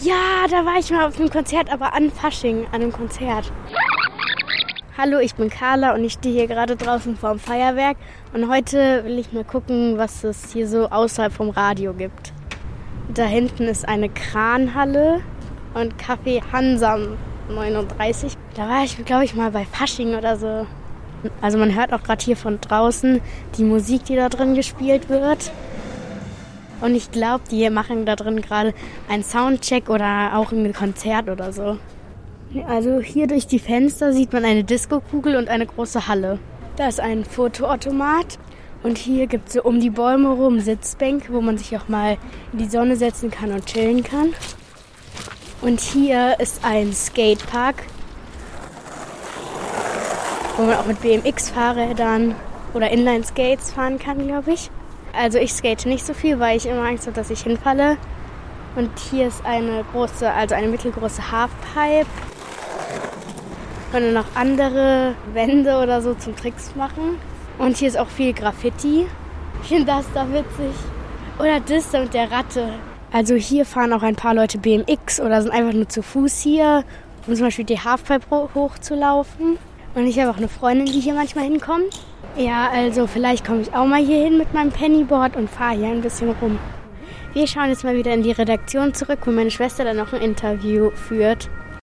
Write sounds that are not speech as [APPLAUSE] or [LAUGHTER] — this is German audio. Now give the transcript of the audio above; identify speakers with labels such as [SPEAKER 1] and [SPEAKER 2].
[SPEAKER 1] Ja, da war ich mal auf einem Konzert, aber an Fasching, an einem Konzert. Hallo, ich bin Carla und ich stehe hier gerade draußen vorm Feuerwerk und heute will ich mal gucken, was es hier so außerhalb vom Radio gibt. Da hinten ist eine Kranhalle und Café Hansam 39. Da war ich, glaube ich, mal bei Fasching oder so. Also man hört auch gerade hier von draußen die Musik, die da drin gespielt wird. Und ich glaube, die machen da drin gerade einen Soundcheck oder auch ein Konzert oder so. Also hier durch die Fenster sieht man eine Diskokugel und eine große Halle. Da ist ein Fotoautomat und hier gibt es so um die Bäume rum Sitzbänke, wo man sich auch mal in die Sonne setzen kann und chillen kann. Und hier ist ein Skatepark, wo man auch mit BMX-Fahrrädern oder Inline-Skates fahren kann, glaube ich. Also ich skate nicht so viel, weil ich immer Angst habe, dass ich hinfalle. Und hier ist eine große, also eine mittelgroße Halfpipe. Und noch andere Wände oder so zum Tricks machen. Und hier ist auch viel Graffiti. [LAUGHS] Ich finde das da witzig. Oder das da mit der Ratte. Also hier fahren auch ein paar Leute BMX oder sind einfach nur zu Fuß hier, um zum Beispiel die Halfpipe hochzulaufen. Und ich habe auch eine Freundin, die hier manchmal hinkommt. Ja, also vielleicht komme ich auch mal hier hin mit meinem Pennyboard und fahre hier ein bisschen rum. Wir schauen jetzt mal wieder in die Redaktion zurück, wo meine Schwester dann noch ein Interview führt.